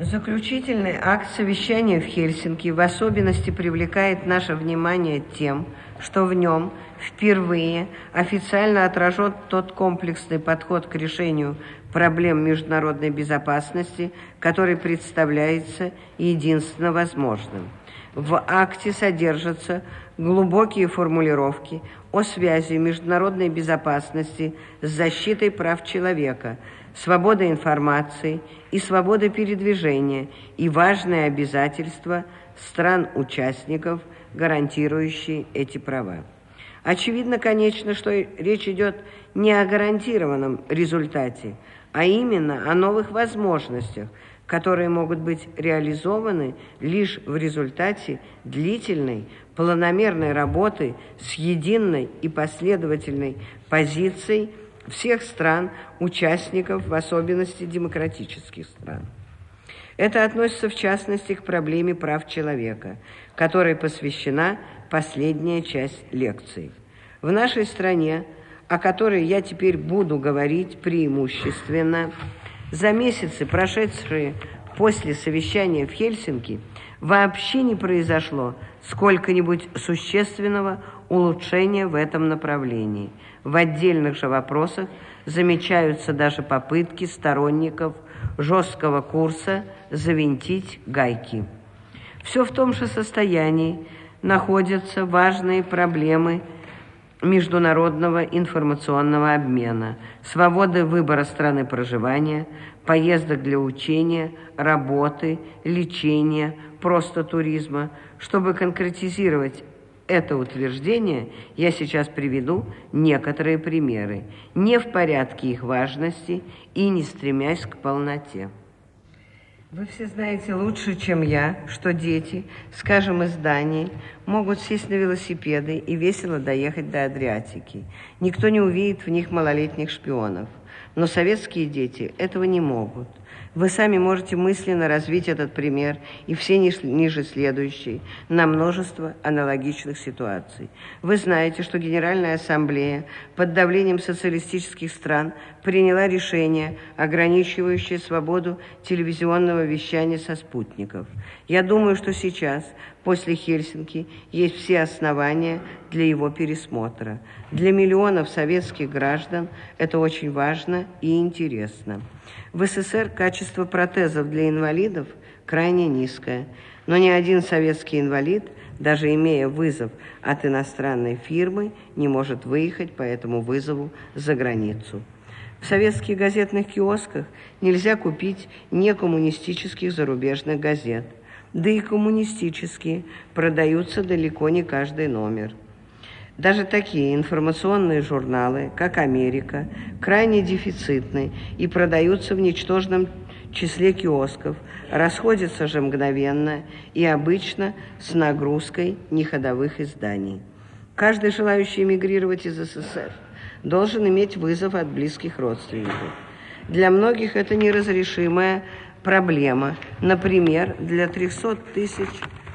Заключительный акт совещания в Хельсинки в особенности привлекает наше внимание тем, что в нем впервые официально отражен тот комплексный подход к решению проблем международной безопасности, который представляется единственно возможным. В акте содержатся глубокие формулировки о связи международной безопасности с защитой прав человека – свобода информации и свобода передвижения и важные обязательства стран-участников, гарантирующие эти права. Очевидно, конечно, что речь идет не о гарантированном результате, а именно о новых возможностях, которые могут быть реализованы лишь в результате длительной, планомерной работы с единой и последовательной позицией всех стран, участников, в особенности демократических стран. Это относится в частности к проблеме прав человека, которой посвящена последняя часть лекции. В нашей стране, о которой я теперь буду говорить преимущественно, за месяцы, прошедшие после совещания в Хельсинки, вообще не произошло сколько-нибудь существенного улучшения в этом направлении – в отдельных же вопросах замечаются даже попытки сторонников жесткого курса завинтить гайки. Все в том же состоянии находятся важные проблемы международного информационного обмена, свободы выбора страны проживания, поездок для учения, работы, лечения, просто туризма. Чтобы конкретизировать это утверждение я сейчас приведу некоторые примеры, не в порядке их важности и не стремясь к полноте. Вы все знаете лучше, чем я, что дети, скажем, из Дании, могут сесть на велосипеды и весело доехать до Адриатики. Никто не увидит в них малолетних шпионов. Но советские дети этого не могут. Вы сами можете мысленно развить этот пример и все ниже следующие на множество аналогичных ситуаций. Вы знаете, что Генеральная Ассамблея под давлением социалистических стран приняла решение, ограничивающее свободу телевизионного вещания со спутников. Я думаю, что сейчас, после Хельсинки, есть все основания для его пересмотра. Для миллионов советских граждан это очень важно и интересно. В СССР качество протезов для инвалидов крайне низкое, но ни один советский инвалид, даже имея вызов от иностранной фирмы, не может выехать по этому вызову за границу. В советских газетных киосках нельзя купить некоммунистических зарубежных газет, да и коммунистические продаются далеко не каждый номер. Даже такие информационные журналы, как «Америка», крайне дефицитны и продаются в ничтожном числе киосков, расходятся же мгновенно и обычно с нагрузкой неходовых изданий. Каждый желающий эмигрировать из СССР должен иметь вызов от близких родственников. Для многих это неразрешимая проблема. Например, для 300 тысяч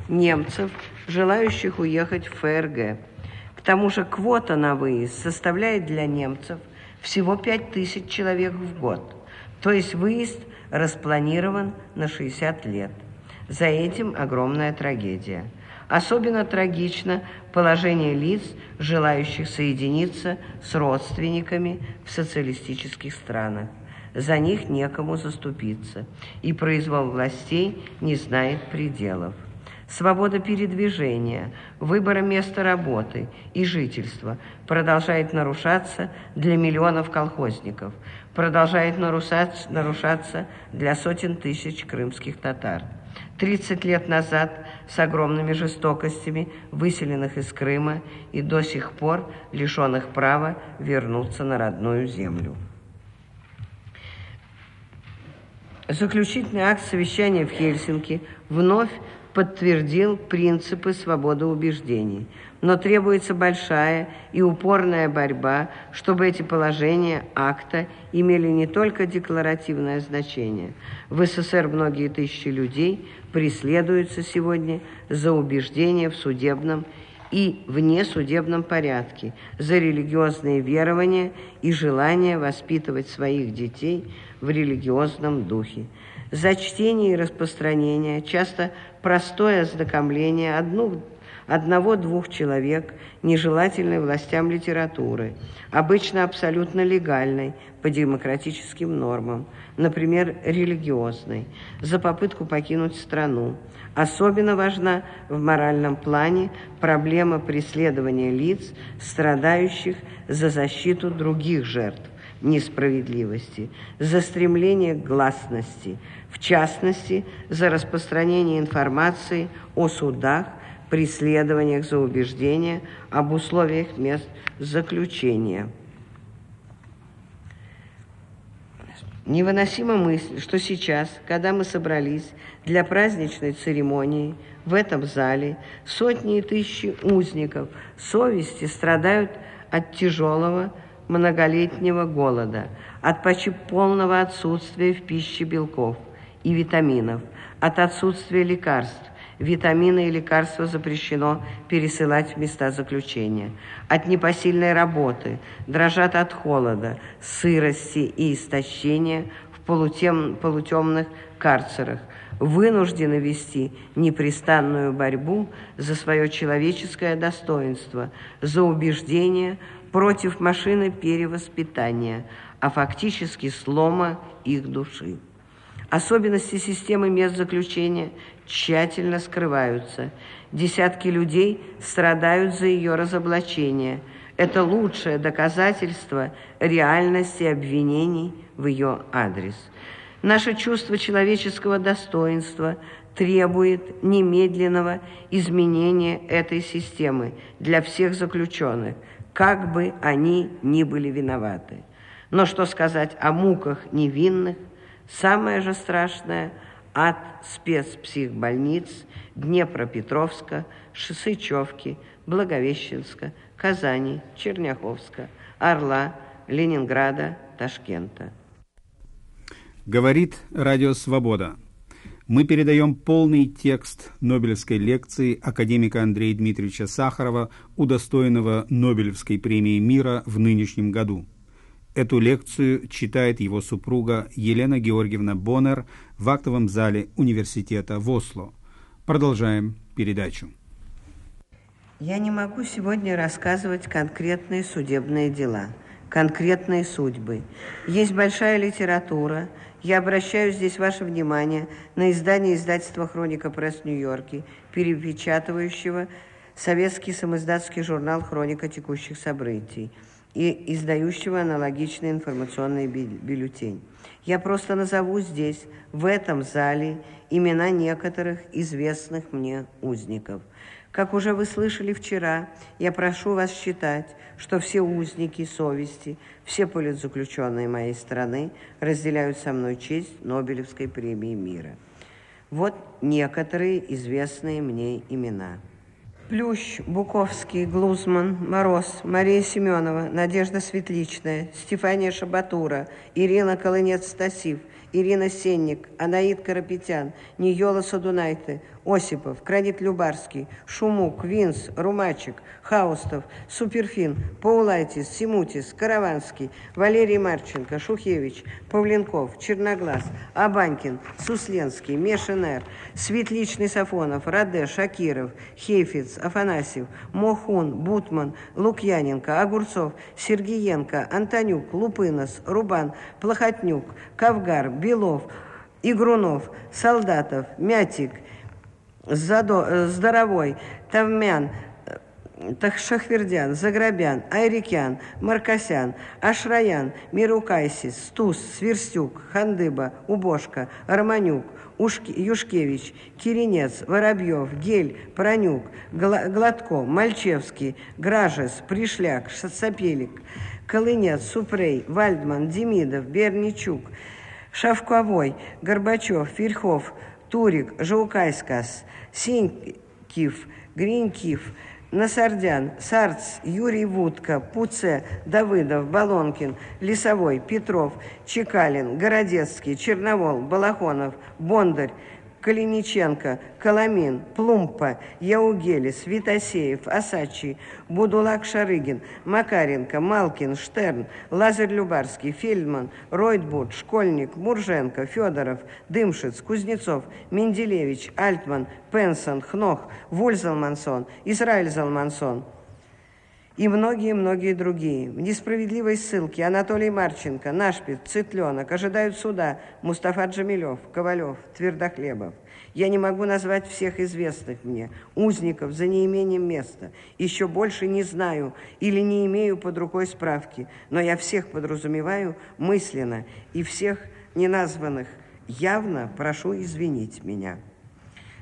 немцев, желающих уехать в ФРГ – тому же квота на выезд составляет для немцев всего 5 тысяч человек в год. То есть выезд распланирован на 60 лет. За этим огромная трагедия. Особенно трагично положение лиц, желающих соединиться с родственниками в социалистических странах. За них некому заступиться, и произвол властей не знает пределов свобода передвижения, выбора места работы и жительства продолжает нарушаться для миллионов колхозников, продолжает нарушаться для сотен тысяч крымских татар. 30 лет назад с огромными жестокостями выселенных из Крыма и до сих пор лишенных права вернуться на родную землю. Заключительный акт совещания в Хельсинки вновь подтвердил принципы свободы убеждений. Но требуется большая и упорная борьба, чтобы эти положения акта имели не только декларативное значение. В СССР многие тысячи людей преследуются сегодня за убеждения в судебном и внесудебном порядке, за религиозные верования и желание воспитывать своих детей в религиозном духе. за чтение и распространение, часто простое ознакомление одну одного-двух человек, нежелательной властям литературы, обычно абсолютно легальной по демократическим нормам, например, религиозной, за попытку покинуть страну. Особенно важна в моральном плане проблема преследования лиц, страдающих за защиту других жертв несправедливости, за стремление к гласности, в частности, за распространение информации о судах, преследованиях за убеждения об условиях мест заключения. Невыносима мысль, что сейчас, когда мы собрались для праздничной церемонии в этом зале, сотни и тысячи узников совести страдают от тяжелого многолетнего голода, от почти полного отсутствия в пище белков и витаминов, от отсутствия лекарств, Витамины и лекарства запрещено пересылать в места заключения. От непосильной работы, дрожат от холода, сырости и истощения в полутем, полутемных карцерах, вынуждены вести непрестанную борьбу за свое человеческое достоинство, за убеждение против машины перевоспитания, а фактически слома их души. Особенности системы мест заключения тщательно скрываются. Десятки людей страдают за ее разоблачение. Это лучшее доказательство реальности обвинений в ее адрес. Наше чувство человеческого достоинства требует немедленного изменения этой системы для всех заключенных, как бы они ни были виноваты. Но что сказать о муках невинных? Самое же страшное – от спецпсихбольниц Днепропетровска, Сычевки, Благовещенска, Казани, Черняховска, Орла, Ленинграда, Ташкента. Говорит Радио Свобода. Мы передаем полный текст Нобелевской лекции академика Андрея Дмитриевича Сахарова, удостоенного Нобелевской премии мира в нынешнем году – Эту лекцию читает его супруга Елена Георгиевна Боннер в актовом зале университета в Осло. Продолжаем передачу. Я не могу сегодня рассказывать конкретные судебные дела, конкретные судьбы. Есть большая литература. Я обращаю здесь ваше внимание на издание издательства «Хроника пресс Нью-Йорке», перепечатывающего советский самоиздатский журнал «Хроника текущих событий» и издающего аналогичный информационный бюллетень. Я просто назову здесь, в этом зале, имена некоторых известных мне узников. Как уже вы слышали вчера, я прошу вас считать, что все узники совести, все политзаключенные моей страны разделяют со мной честь Нобелевской премии мира. Вот некоторые известные мне имена – Плющ, Буковский, Глузман, Мороз, Мария Семенова, Надежда Светличная, Стефания Шабатура, Ирина Колынец-Стасив – Ирина Сенник, Анаид Карапетян, Ниола Садунайте, Осипов, Кранит Любарский, Шумук, Винс, Румачик, Хаустов, Суперфин, Паулайтис, Симутис, Караванский, Валерий Марченко, Шухевич, Павленков, Черноглаз, Абанькин, Сусленский, Мешенер, Светличный Сафонов, Раде, Шакиров, Хейфиц, Афанасьев, Мохун, Бутман, Лукьяненко, Огурцов, Сергиенко, Антонюк, Лупынос, Рубан, Плохотнюк, Кавгар, Белов, Игрунов, Солдатов, Мятик, Задо, э, Здоровой, Тавмян, э, Шахвердян, Заграбян, Айрикян, Маркосян, Ашраян, Мирукайсис, Стус, Сверстюк, Хандыба, Убошка, Романюк, Ушки, Юшкевич, Киринец, Воробьев, Гель, Пронюк, Гладко, Мальчевский, Гражес, Пришляк, Сапелик, Колынец, Супрей, Вальдман, Демидов, Берничук, Шавковой, Горбачев, Ферхов, Турик, Жаукайскас, Синькив, Гринькив, Насардян, Сарц, Юрий Вудка, Пуце, Давыдов, Балонкин, Лесовой, Петров, Чекалин, Городецкий, Черновол, Балахонов, Бондарь, Калиниченко, Коломин, Плумпа, Яугелис, Витасеев, Асачи, Будулак Шарыгин, Макаренко, Малкин, Штерн, Лазарь Любарский, Фельдман, Ройтбуд, Школьник, Мурженко, Федоров, Дымшиц, Кузнецов, Менделевич, Альтман, Пенсон, Хнох, Вульзалмансон, Израиль Залмансон – и многие-многие другие. В несправедливой ссылке Анатолий Марченко, Нашпиц, Цытленок ожидают суда Мустафа Джамилев, Ковалев, Твердохлебов. Я не могу назвать всех известных мне, узников за неимением места. Еще больше не знаю или не имею под рукой справки, но я всех подразумеваю мысленно и всех неназванных явно прошу извинить меня.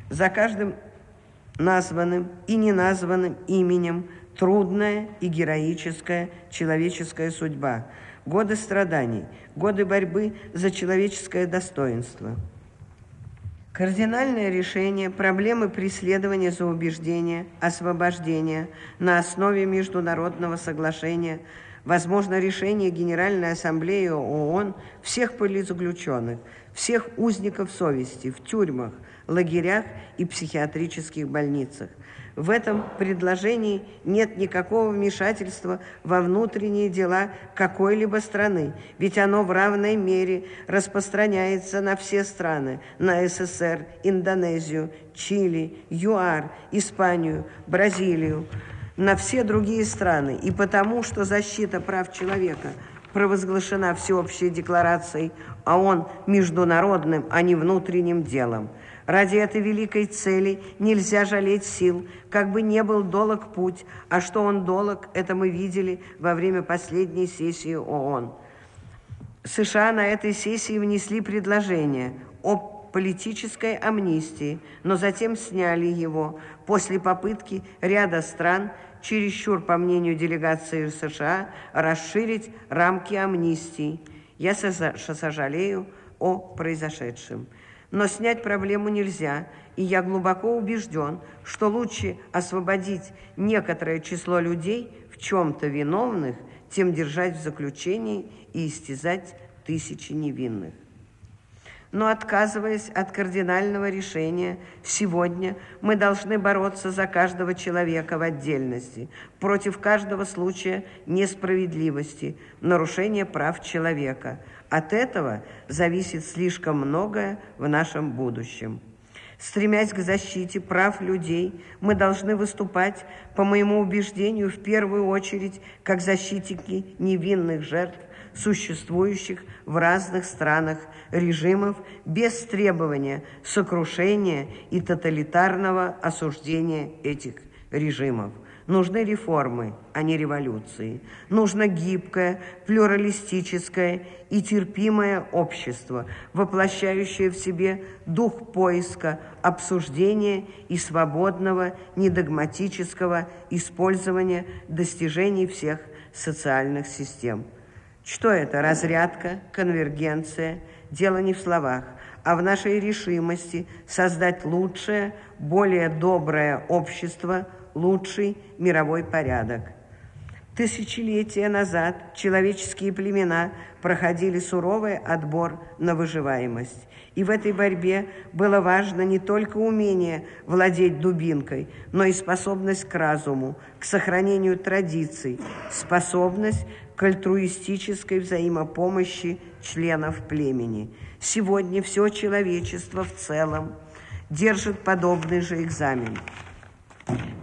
За каждым названным и неназванным именем – трудная и героическая человеческая судьба, годы страданий, годы борьбы за человеческое достоинство. Кардинальное решение проблемы преследования за убеждение, освобождения на основе международного соглашения, возможно, решение Генеральной Ассамблеи ООН всех политзаключенных, всех узников совести в тюрьмах, лагерях и психиатрических больницах – в этом предложении нет никакого вмешательства во внутренние дела какой-либо страны, ведь оно в равной мере распространяется на все страны, на СССР, Индонезию, Чили, ЮАР, Испанию, Бразилию, на все другие страны. И потому, что защита прав человека провозглашена всеобщей декларацией, а он международным, а не внутренним делом – Ради этой великой цели нельзя жалеть сил, как бы не был долг путь, а что он долг, это мы видели во время последней сессии ООН. США на этой сессии внесли предложение о политической амнистии, но затем сняли его после попытки ряда стран, чересчур, по мнению делегации США, расширить рамки амнистии. Я сожалею о произошедшем. Но снять проблему нельзя, и я глубоко убежден, что лучше освободить некоторое число людей в чем-то виновных, тем держать в заключении и истязать тысячи невинных. Но отказываясь от кардинального решения, сегодня мы должны бороться за каждого человека в отдельности, против каждого случая несправедливости, нарушения прав человека – от этого зависит слишком многое в нашем будущем. Стремясь к защите прав людей, мы должны выступать, по моему убеждению, в первую очередь, как защитники невинных жертв, существующих в разных странах режимов без требования сокрушения и тоталитарного осуждения этих режимов. Нужны реформы, а не революции. Нужно гибкое, плюралистическое и терпимое общество, воплощающее в себе дух поиска, обсуждения и свободного, недогматического использования достижений всех социальных систем. Что это? Разрядка, конвергенция? Дело не в словах, а в нашей решимости создать лучшее, более доброе общество – лучший мировой порядок. Тысячелетия назад человеческие племена проходили суровый отбор на выживаемость. И в этой борьбе было важно не только умение владеть дубинкой, но и способность к разуму, к сохранению традиций, способность к альтруистической взаимопомощи членов племени. Сегодня все человечество в целом держит подобный же экзамен –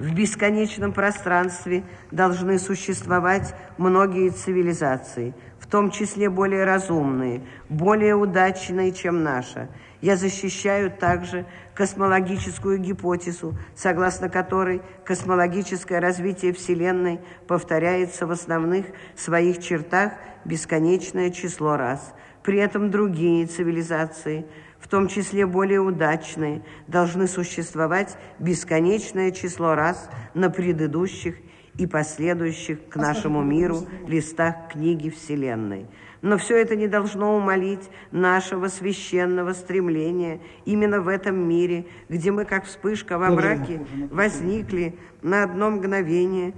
в бесконечном пространстве должны существовать многие цивилизации, в том числе более разумные, более удачные, чем наша. Я защищаю также космологическую гипотезу, согласно которой космологическое развитие Вселенной повторяется в основных своих чертах бесконечное число раз. При этом другие цивилизации – в том числе более удачные, должны существовать бесконечное число раз на предыдущих и последующих к нашему миру листах книги Вселенной. Но все это не должно умолить нашего священного стремления именно в этом мире, где мы, как вспышка во мраке, возникли на одно мгновение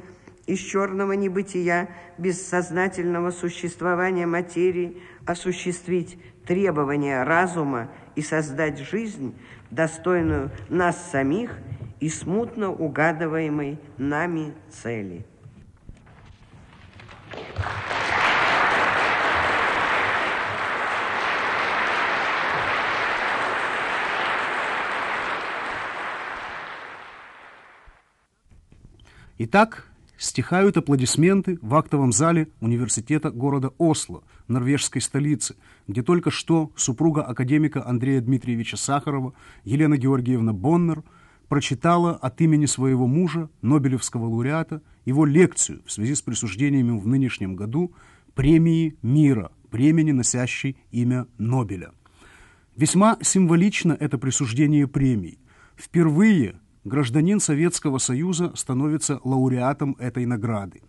из черного небытия бессознательного существования материи осуществить требования разума и создать жизнь, достойную нас самих и смутно угадываемой нами цели. Итак, стихают аплодисменты в актовом зале университета города Осло, норвежской столицы, где только что супруга академика Андрея Дмитриевича Сахарова, Елена Георгиевна Боннер, прочитала от имени своего мужа, Нобелевского лауреата, его лекцию в связи с присуждением в нынешнем году премии мира, премии, носящей имя Нобеля. Весьма символично это присуждение премий. Впервые гражданин Советского Союза становится лауреатом этой награды.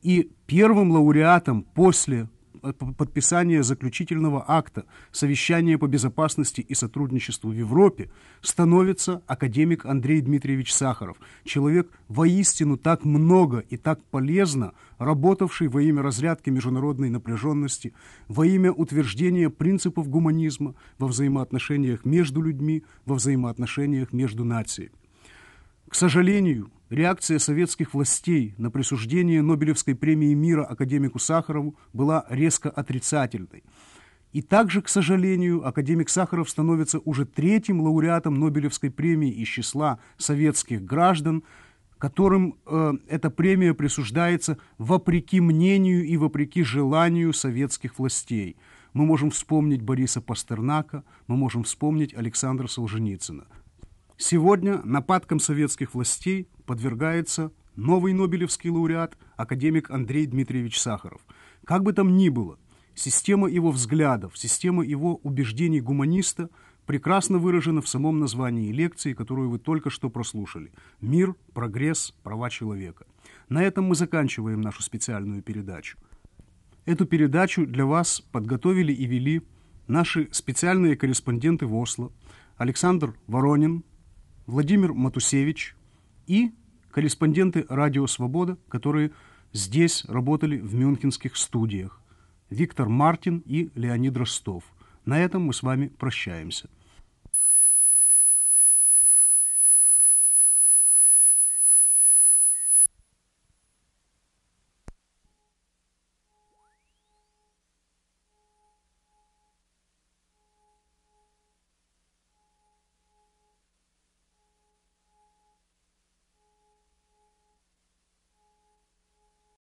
И первым лауреатом после подписания заключительного акта совещания по безопасности и сотрудничеству в Европе становится академик Андрей Дмитриевич Сахаров, человек воистину так много и так полезно работавший во имя разрядки международной напряженности, во имя утверждения принципов гуманизма во взаимоотношениях между людьми, во взаимоотношениях между нациями. К сожалению, реакция советских властей на присуждение Нобелевской премии мира академику Сахарову была резко отрицательной. И также, к сожалению, академик Сахаров становится уже третьим лауреатом Нобелевской премии из числа советских граждан, которым э, эта премия присуждается вопреки мнению и вопреки желанию советских властей. Мы можем вспомнить Бориса Пастернака, мы можем вспомнить Александра Солженицына. Сегодня нападкам советских властей подвергается новый Нобелевский лауреат, академик Андрей Дмитриевич Сахаров. Как бы там ни было, система его взглядов, система его убеждений гуманиста прекрасно выражена в самом названии лекции, которую вы только что прослушали. «Мир, прогресс, права человека». На этом мы заканчиваем нашу специальную передачу. Эту передачу для вас подготовили и вели наши специальные корреспонденты в Осло Александр Воронин, Владимир Матусевич и корреспонденты «Радио Свобода», которые здесь работали в мюнхенских студиях. Виктор Мартин и Леонид Ростов. На этом мы с вами прощаемся.